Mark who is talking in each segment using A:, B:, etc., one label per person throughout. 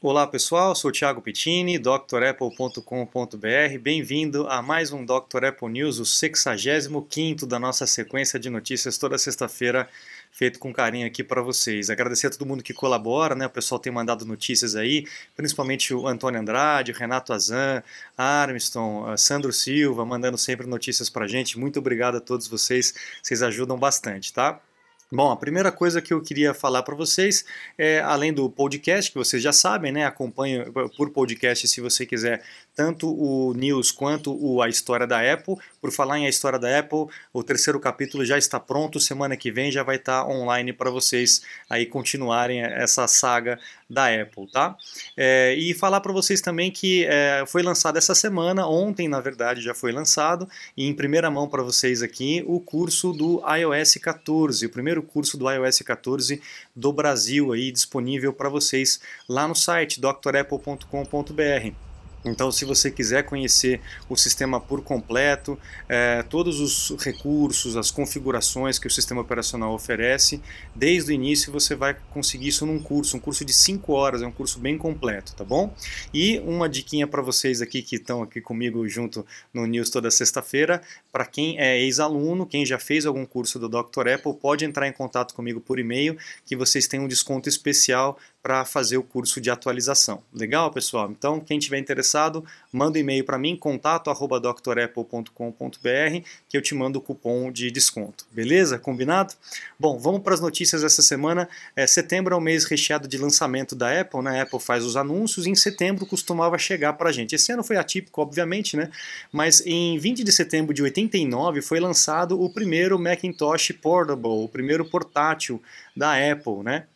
A: Olá pessoal, sou Thiago Pittini, drapple.com.br. Bem-vindo a mais um Dr. Apple News, o 65 da nossa sequência de notícias toda sexta-feira, feito com carinho aqui para vocês. Agradecer a todo mundo que colabora, né? O pessoal tem mandado notícias aí, principalmente o Antônio Andrade, o Renato Azan, Armstrong, Sandro Silva, mandando sempre notícias para gente. Muito obrigado a todos vocês, vocês ajudam bastante, tá? Bom, a primeira coisa que eu queria falar para vocês é, além do podcast, que vocês já sabem, né? Acompanhe por podcast se você quiser tanto o news quanto o, a história da Apple. Por falar em a história da Apple, o terceiro capítulo já está pronto, semana que vem já vai estar online para vocês aí continuarem essa saga da Apple, tá? É, e falar para vocês também que é, foi lançado essa semana, ontem na verdade já foi lançado, e em primeira mão para vocês aqui, o curso do iOS 14, o primeiro curso do iOS 14 do Brasil aí disponível para vocês lá no site drapple.com.br. Então, se você quiser conhecer o sistema por completo, é, todos os recursos, as configurações que o sistema operacional oferece, desde o início você vai conseguir isso num curso, um curso de 5 horas, é um curso bem completo, tá bom? E uma diquinha para vocês aqui que estão aqui comigo junto no News toda sexta-feira, para quem é ex-aluno, quem já fez algum curso do Dr. Apple, pode entrar em contato comigo por e-mail que vocês têm um desconto especial para fazer o curso de atualização. Legal, pessoal? Então, quem tiver interessado, manda um e-mail para mim, contato@drapple.com.br, que eu te mando o cupom de desconto. Beleza? Combinado? Bom, vamos para as notícias dessa semana. É, setembro é o mês recheado de lançamento da Apple, né? A Apple faz os anúncios e em setembro costumava chegar para a gente. Esse ano foi atípico, obviamente, né? Mas em 20 de setembro de 89 foi lançado o primeiro Macintosh Portable, o primeiro portátil da Apple, né?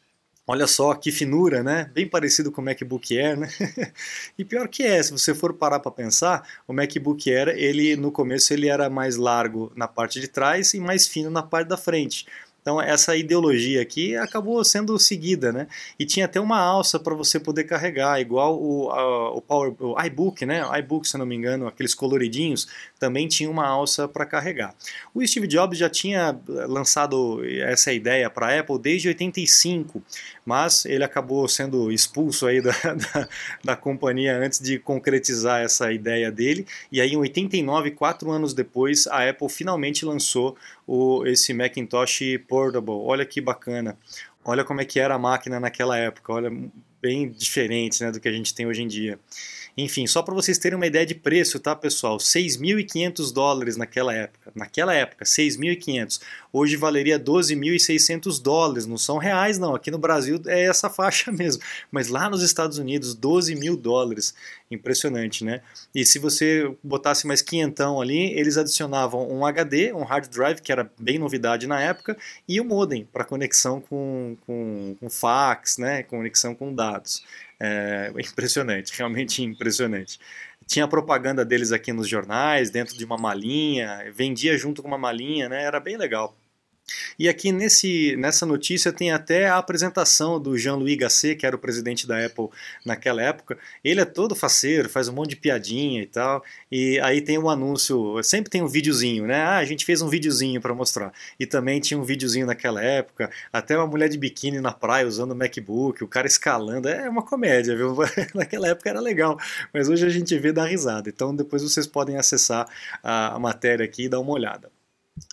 A: Olha só que finura, né? Bem parecido com o MacBook Air, né? e pior que é, se você for parar para pensar, o MacBook Air, ele no começo ele era mais largo na parte de trás e mais fino na parte da frente. Então essa ideologia aqui acabou sendo seguida, né? E tinha até uma alça para você poder carregar, igual o, a, o, Power, o iBook, né? O iBook, se não me engano, aqueles coloridinhos, também tinha uma alça para carregar. O Steve Jobs já tinha lançado essa ideia para a Apple desde 85, mas ele acabou sendo expulso aí da, da, da, companhia antes de concretizar essa ideia dele. E aí em 89, quatro anos depois, a Apple finalmente lançou o, esse Macintosh Portable. Olha que bacana. Olha como é que era a máquina naquela época. Olha, bem diferente né, do que a gente tem hoje em dia. Enfim, só para vocês terem uma ideia de preço, tá, pessoal? 6.500 dólares naquela época. Naquela época, 6.500. Hoje valeria 12.600 dólares. Não são reais, não. Aqui no Brasil é essa faixa mesmo. Mas lá nos Estados Unidos, 12 mil dólares. Impressionante, né? E se você botasse mais quinhentão ali, eles adicionavam um HD, um hard drive, que era bem novidade na época, e o um modem para conexão com, com, com fax, né? Conexão com dados. É impressionante, realmente impressionante. Tinha propaganda deles aqui nos jornais, dentro de uma malinha, vendia junto com uma malinha, né? Era bem legal. E aqui nesse, nessa notícia tem até a apresentação do Jean-Louis Gasset, que era o presidente da Apple naquela época. Ele é todo faceiro, faz um monte de piadinha e tal. E aí tem um anúncio, sempre tem um videozinho, né? Ah, a gente fez um videozinho para mostrar. E também tinha um videozinho naquela época, até uma mulher de biquíni na praia usando o MacBook, o cara escalando. É uma comédia, viu? naquela época era legal, mas hoje a gente vê dar risada. Então depois vocês podem acessar a matéria aqui e dar uma olhada.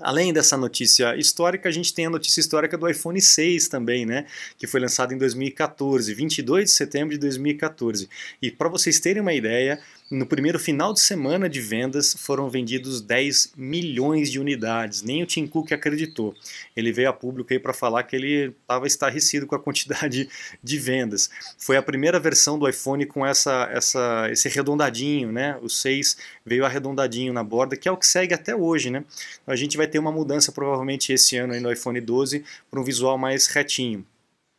A: Além dessa notícia histórica, a gente tem a notícia histórica do iPhone 6 também, né? Que foi lançado em 2014, 22 de setembro de 2014. E para vocês terem uma ideia, no primeiro final de semana de vendas foram vendidos 10 milhões de unidades. Nem o Tim Cook acreditou. Ele veio a público aí para falar que ele estava estarrecido com a quantidade de vendas. Foi a primeira versão do iPhone com essa, essa, esse arredondadinho, né? O 6 veio arredondadinho na borda, que é o que segue até hoje, né? A gente vai ter uma mudança provavelmente esse ano aí no iPhone 12 para um visual mais retinho.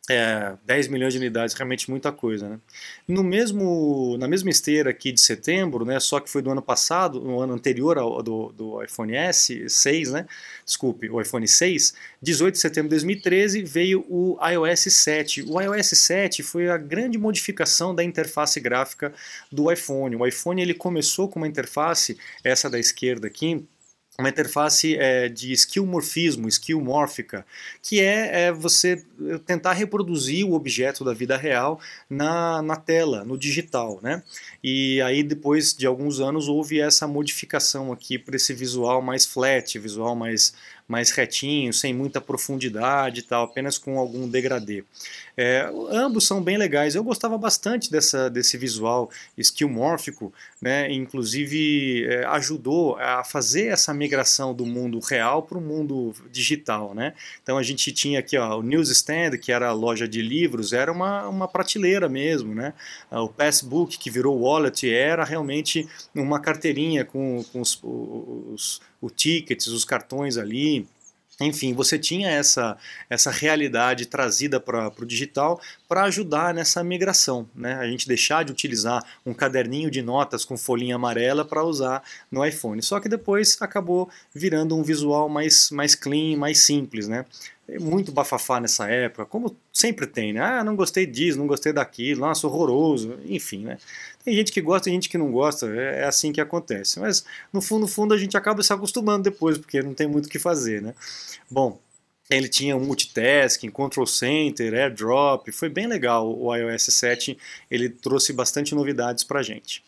A: É, 10 milhões de unidades, realmente muita coisa. Né? No mesmo, na mesma esteira aqui de setembro, né, só que foi do ano passado, no ano anterior ao do, do iPhone S 6, né, desculpe, o iPhone 6, 18 de setembro de 2013 veio o iOS 7. O iOS 7 foi a grande modificação da interface gráfica do iPhone. O iPhone ele começou com uma interface, essa da esquerda aqui, uma interface é, de skillmorfismo, skillmórfica, que é, é, você tentar reproduzir o objeto da vida real na, na tela, no digital, né? E aí depois de alguns anos houve essa modificação aqui para esse visual mais flat, visual mais mais retinho, sem muita profundidade e tal, apenas com algum degradê. É, ambos são bem legais. Eu gostava bastante dessa, desse visual skillmórfico, né? inclusive é, ajudou a fazer essa migração do mundo real para o mundo digital. Né? Então a gente tinha aqui ó, o newsstand, que era a loja de livros, era uma, uma prateleira mesmo. Né? O Passbook, que virou wallet, era realmente uma carteirinha com, com os, os, os tickets, os cartões ali. Enfim, você tinha essa, essa realidade trazida para o digital para ajudar nessa migração. Né? A gente deixar de utilizar um caderninho de notas com folhinha amarela para usar no iPhone. Só que depois acabou virando um visual mais, mais clean, mais simples. Né? Muito bafafá nessa época, como sempre tem, né? Ah, não gostei disso, não gostei daquilo, nossa, horroroso, enfim, né? Tem gente que gosta e gente que não gosta, é, é assim que acontece. Mas no fundo, fundo, a gente acaba se acostumando depois, porque não tem muito o que fazer, né? Bom, ele tinha multitasking, control center, airdrop, foi bem legal o iOS 7, ele trouxe bastante novidades para a gente.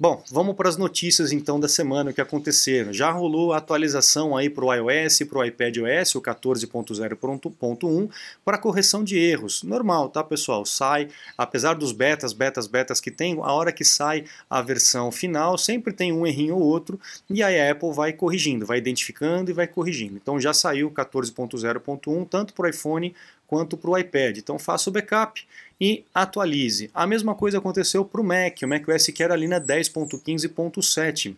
A: Bom, vamos para as notícias então da semana que aconteceram. Já rolou a atualização aí para o iOS para o iPadOS, o 14.0.1, para correção de erros. Normal, tá pessoal? Sai, apesar dos betas, betas, betas que tem, a hora que sai a versão final, sempre tem um errinho ou outro, e aí a Apple vai corrigindo, vai identificando e vai corrigindo. Então já saiu o 14.0.1, tanto para o iPhone quanto para o iPad. Então faça o backup e atualize. A mesma coisa aconteceu para o Mac, o macOS que era ali na 10.15.7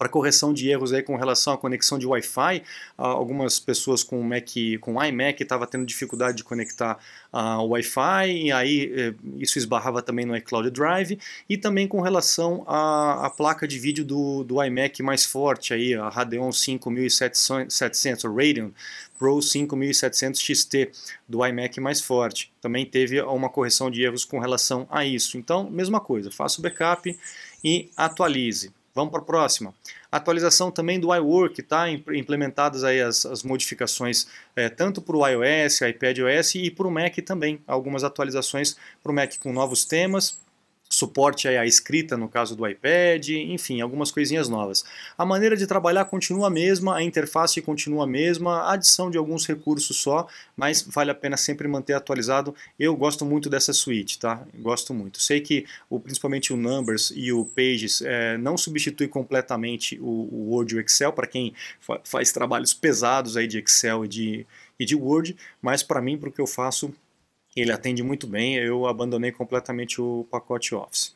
A: para correção de erros aí com relação à conexão de Wi-Fi. algumas pessoas com Mac, com iMac estavam tendo dificuldade de conectar uh, Wi-Fi e aí eh, isso esbarrava também no iCloud Drive e também com relação à, à placa de vídeo do, do iMac mais forte aí, a Radeon 5700, Radeon Pro 5700 XT do iMac mais forte. Também teve uma correção de erros com relação a isso. Então, mesma coisa, faça o backup e atualize. Vamos para a próxima. Atualização também do iWork, tá? Implementadas aí as, as modificações é, tanto para o iOS, iPadOS e para o Mac também. Algumas atualizações para o Mac com novos temas suporte à escrita no caso do iPad, enfim, algumas coisinhas novas. A maneira de trabalhar continua a mesma, a interface continua a mesma, a adição de alguns recursos só, mas vale a pena sempre manter atualizado. Eu gosto muito dessa suíte, tá? Gosto muito. Sei que o, principalmente o Numbers e o Pages é, não substitui completamente o, o Word e o Excel para quem fa faz trabalhos pesados aí de Excel e de, e de Word, mas para mim, para o que eu faço, ele atende muito bem, eu abandonei completamente o pacote Office.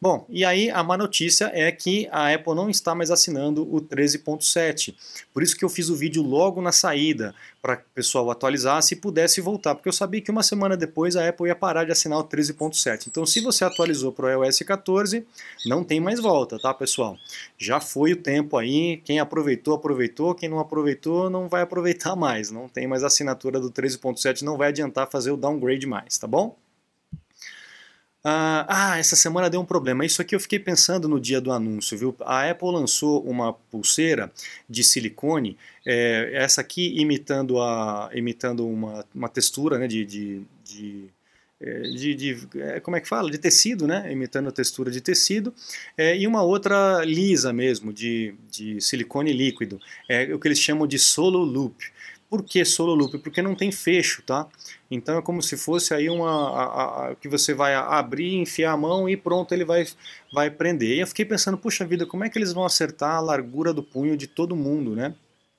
A: Bom, e aí a má notícia é que a Apple não está mais assinando o 13.7. Por isso que eu fiz o vídeo logo na saída, para que o pessoal atualizasse e pudesse voltar, porque eu sabia que uma semana depois a Apple ia parar de assinar o 13.7. Então se você atualizou para o iOS 14, não tem mais volta, tá pessoal? Já foi o tempo aí, quem aproveitou, aproveitou, quem não aproveitou não vai aproveitar mais, não tem mais assinatura do 13.7, não vai adiantar fazer o downgrade mais, tá bom? Ah, ah, essa semana deu um problema. Isso aqui eu fiquei pensando no dia do anúncio, viu? A Apple lançou uma pulseira de silicone, é, essa aqui imitando, a, imitando uma, uma textura né, de, de, de é, de, de, é, como é que fala? De tecido, né? Imitando a textura de tecido. É, e uma outra lisa mesmo, de, de silicone líquido. É o que eles chamam de solo loop. Por que solo loop? Porque não tem fecho, tá? Então é como se fosse aí uma a, a, que você vai abrir, enfiar a mão e pronto, ele vai, vai prender. E eu fiquei pensando, puxa vida, como é que eles vão acertar a largura do punho de todo mundo, né?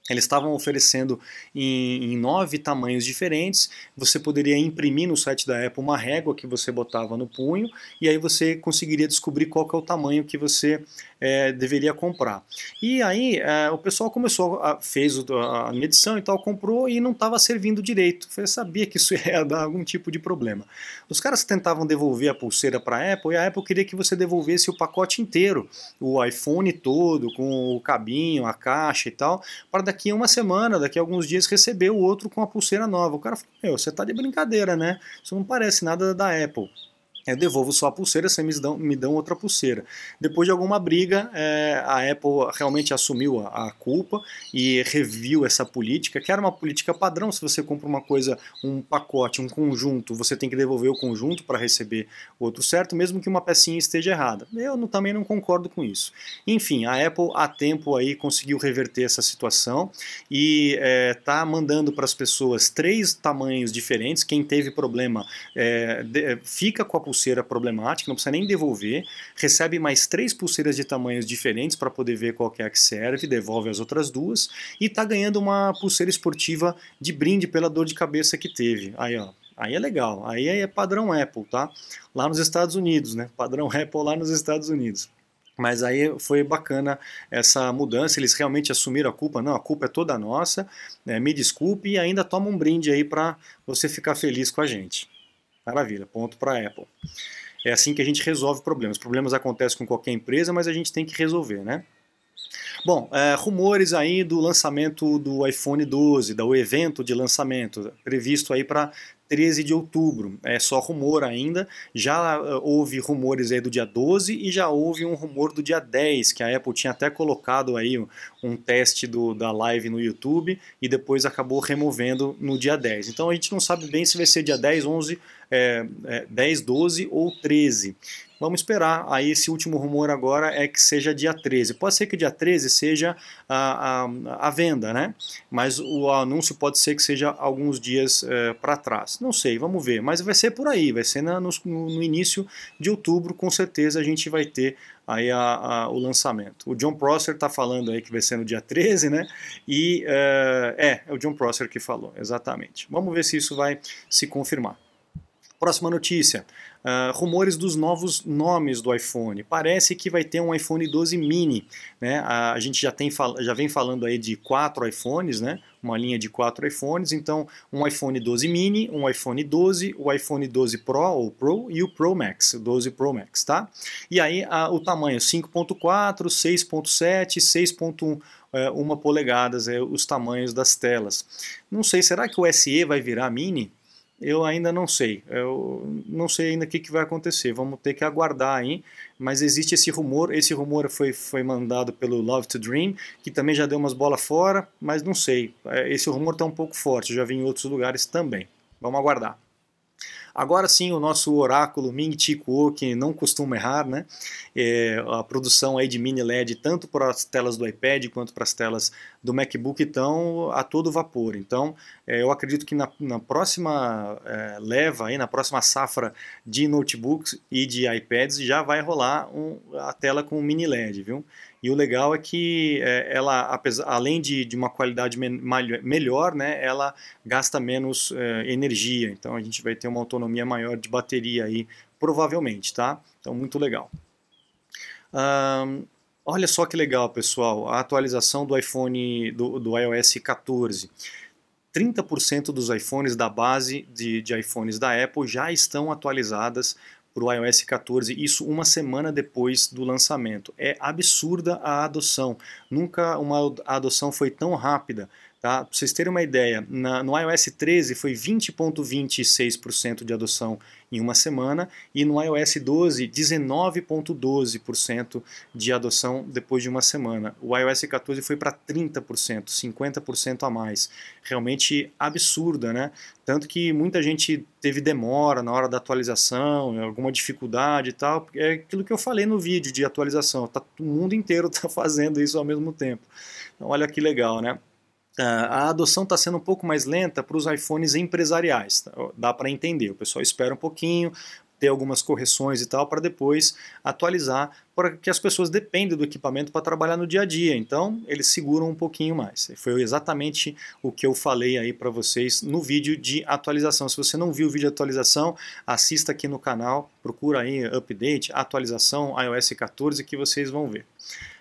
A: Eles estavam oferecendo em, em, nove tamanhos diferentes. Você poderia imprimir no site da Apple uma régua que você botava no punho e aí você conseguiria descobrir qual é o tamanho que você é, deveria comprar. E aí é, o pessoal começou, a, fez a medição e tal, comprou e não estava servindo direito. Eu sabia que isso ia dar algum tipo de problema. Os caras tentavam devolver a pulseira para a Apple e a Apple queria que você devolvesse o pacote inteiro, o iPhone todo, com o cabinho, a caixa e tal, para daqui a uma semana, daqui a alguns dias receber o outro com a pulseira nova. O cara falou, meu, você está de brincadeira, né? Isso não parece nada da Apple. Eu devolvo só a pulseira, você me dão, me dão outra pulseira. Depois de alguma briga, é, a Apple realmente assumiu a, a, culpa e reviu essa política, que era uma política padrão. Se você compra uma coisa, um pacote, um conjunto, você tem que devolver o conjunto para receber outro certo, mesmo que uma pecinha esteja errada. Eu não, também não concordo com isso. Enfim, a Apple há tempo aí conseguiu reverter essa situação e está é, mandando para as pessoas três tamanhos diferentes. Quem teve problema é, de, fica com a pulseira pulseira problemática, não precisa nem devolver, recebe mais três pulseiras de tamanhos diferentes para poder ver qual é a que serve, devolve as outras duas e está ganhando uma pulseira esportiva de brinde pela dor de cabeça que teve. Aí, ó, Aí é legal, aí é padrão Apple, tá? Lá nos Estados Unidos, né? Padrão Apple lá nos Estados Unidos. Mas aí foi bacana essa mudança, eles realmente assumiram a culpa. Não, a culpa é toda nossa, né? me desculpe e ainda toma um brinde aí para você ficar feliz com a gente. Maravilha, ponto para a Apple. É assim que a gente resolve problemas. Problemas acontecem com qualquer empresa, mas a gente tem que resolver, né? Bom, é, rumores aí do lançamento do iPhone 12, do evento de lançamento, previsto aí para 13 de outubro. É só rumor ainda. Já uh, houve rumores aí do dia 12 e já houve um rumor do dia 10, que a Apple tinha até colocado aí um, um teste do, da live no YouTube e depois acabou removendo no dia 10. Então a gente não sabe bem se vai ser dia 10, 11, é, é, 10, 12 ou 13. Vamos esperar. Aí esse último rumor agora é que seja dia 13. Pode ser que dia 13 seja a, a, a venda, né? Mas o anúncio pode ser que seja alguns dias é, para trás. Não sei, vamos ver. Mas vai ser por aí, vai ser na, no, no, início de outubro, com certeza a gente vai ter aí a, a, o lançamento. O John Prosser está falando aí que vai ser no dia 13, né? E é, é, é o John Prosser que falou, exatamente. Vamos ver se isso vai se confirmar. Próxima notícia. Uh, rumores dos novos nomes do iPhone. Parece que vai ter um iPhone 12 mini. Né? A, a gente já, tem, já vem falando aí de quatro iPhones, né? uma linha de quatro iPhones. Então, um iPhone 12 mini, um iPhone 12, o iPhone 12 Pro ou Pro e o Pro Max, o 12 Pro Max. Tá? E aí a, o tamanho 5.4, 6.7, 6.1 uma polegadas, é, os tamanhos das telas. Não sei, será que o SE vai virar mini? Eu ainda não sei. Eu não sei ainda o que, que vai acontecer. Vamos ter que aguardar aí. Mas existe esse rumor. Esse rumor foi, foi mandado pelo Love to Dream, que também já deu umas bolas fora, mas não sei. É, esse rumor está um pouco forte. já vi em outros lugares também. Vamos aguardar. Agora sim, o nosso oráculo Ming Chi Kuo, que não costuma errar, né? É, a produção aí de mini LED, tanto para as telas do iPad quanto para as telas do MacBook, estão a todo vapor. Então, é, eu acredito que na, na próxima é, leva, aí, na próxima safra de notebooks e de iPads, já vai rolar um, a tela com mini LED, viu? E o legal é que é, ela, apesar, além de, de uma qualidade me, melhor, né, ela gasta menos é, energia. Então a gente vai ter uma autonomia maior de bateria aí, provavelmente, tá? Então muito legal. Um, olha só que legal, pessoal, a atualização do iPhone, do, do iOS 14. 30% dos iPhones da base de, de iPhones da Apple já estão atualizadas para o iOS 14, isso uma semana depois do lançamento. É absurda a adoção. Nunca uma adoção foi tão rápida. Tá? Para vocês terem uma ideia, na, no iOS 13 foi 20,26% de adoção em uma semana e no iOS 12 19,12% de adoção depois de uma semana. O iOS 14 foi para 30%, 50% a mais. Realmente absurda, né? Tanto que muita gente teve demora na hora da atualização, alguma dificuldade e tal. É aquilo que eu falei no vídeo de atualização. Tá, o mundo inteiro está fazendo isso ao mesmo tempo. Então, olha que legal, né? A adoção está sendo um pouco mais lenta para os iPhones empresariais. Tá? Dá para entender. O pessoal espera um pouquinho, ter algumas correções e tal, para depois atualizar, porque as pessoas dependem do equipamento para trabalhar no dia a dia. Então, eles seguram um pouquinho mais. Foi exatamente o que eu falei aí para vocês no vídeo de atualização. Se você não viu o vídeo de atualização, assista aqui no canal, procura aí update, atualização iOS 14 que vocês vão ver.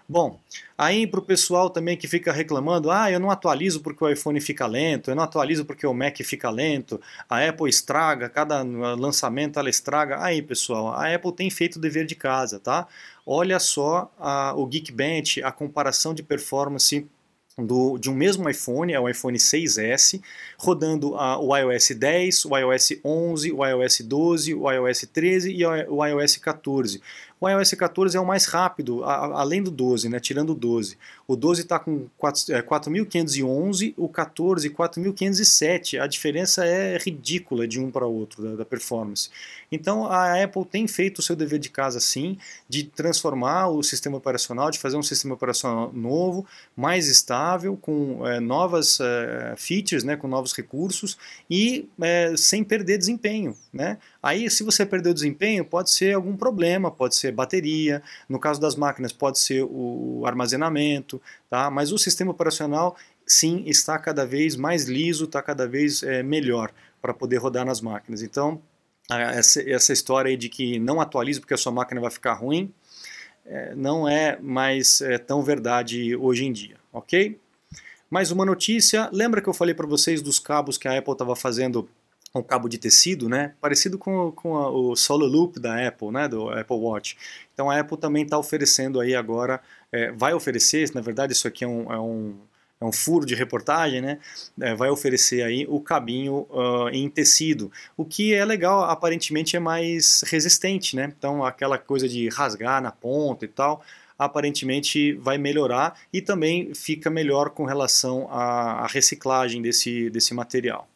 A: Bom, aí para o pessoal também que fica reclamando, ah, eu não atualizo porque o iPhone fica lento, eu não atualizo porque o Mac fica lento, a Apple estraga, cada lançamento ela estraga. Aí, pessoal, a Apple tem feito o dever de casa, tá? Olha só a, o Geekbench, a comparação de performance do, de um mesmo iPhone, é o iPhone 6S, rodando a, o iOS 10, o iOS 11, o iOS 12, o iOS 13 e o iOS 14. O iOS 14 é o mais rápido, a, além do 12, né, tirando o 12. O 12 está com 4.511, é, o 14 4.507. A diferença é ridícula de um para outro da, da, performance. Então a Apple tem feito o seu dever de casa sim, de transformar o sistema operacional, de fazer um sistema operacional novo, mais estável, com é, novas é, features, né, com novos recursos e é, sem perder desempenho. Né? Aí, se você perder o desempenho, pode ser algum problema, pode ser bateria, no caso das máquinas, pode ser o armazenamento, tá? mas o sistema operacional, sim, está cada vez mais liso, está cada vez é, melhor para poder rodar nas máquinas. Então, essa, essa história de que não atualize porque a sua máquina vai ficar ruim, é, não é mais é, tão verdade hoje em dia, ok? Mais uma notícia, lembra que eu falei para vocês dos cabos que a Apple estava fazendo um cabo de tecido, né? Parecido com, com a, o Solo Loop da Apple, né? Do Apple Watch. Então a Apple também está oferecendo aí agora, é, vai oferecer, na verdade isso aqui é um, é um, é um furo de reportagem, né? É, vai oferecer aí o cabinho uh, em tecido, o que é legal, aparentemente é mais resistente, né? Então aquela coisa de rasgar na ponta e tal, aparentemente vai melhorar e também fica melhor com relação à, à reciclagem desse, desse material.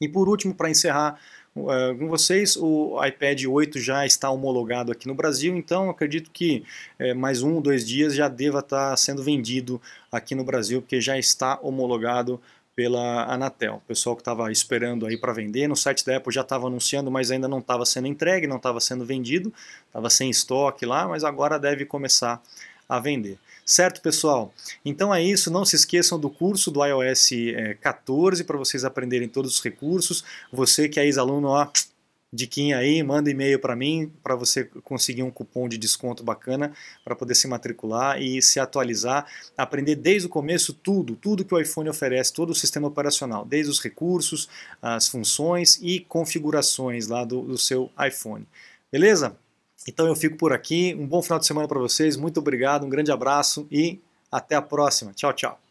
A: E por último, para encerrar uh, com vocês, o iPad 8 já está homologado aqui no Brasil, então acredito que uh, mais um, dois dias já deva estar tá sendo vendido aqui no Brasil, porque já está homologado pela Anatel. O pessoal que estava esperando aí para vender, no site da Apple já estava anunciando, mas ainda não estava sendo entregue, não estava sendo vendido, estava sem estoque lá, mas agora deve começar a vender. Certo, pessoal? Então é isso. Não se esqueçam do curso do iOS 14 para vocês aprenderem todos os recursos. Você que é ex-aluno, ó, diquinha aí, manda e-mail para mim para você conseguir um cupom de desconto bacana para poder se matricular e se atualizar, aprender desde o começo tudo, tudo que o iPhone oferece, todo o sistema operacional, desde os recursos, as funções e configurações lá do, do seu iPhone. Beleza? Então eu fico por aqui. Um bom final de semana para vocês. Muito obrigado, um grande abraço e até a próxima. Tchau, tchau.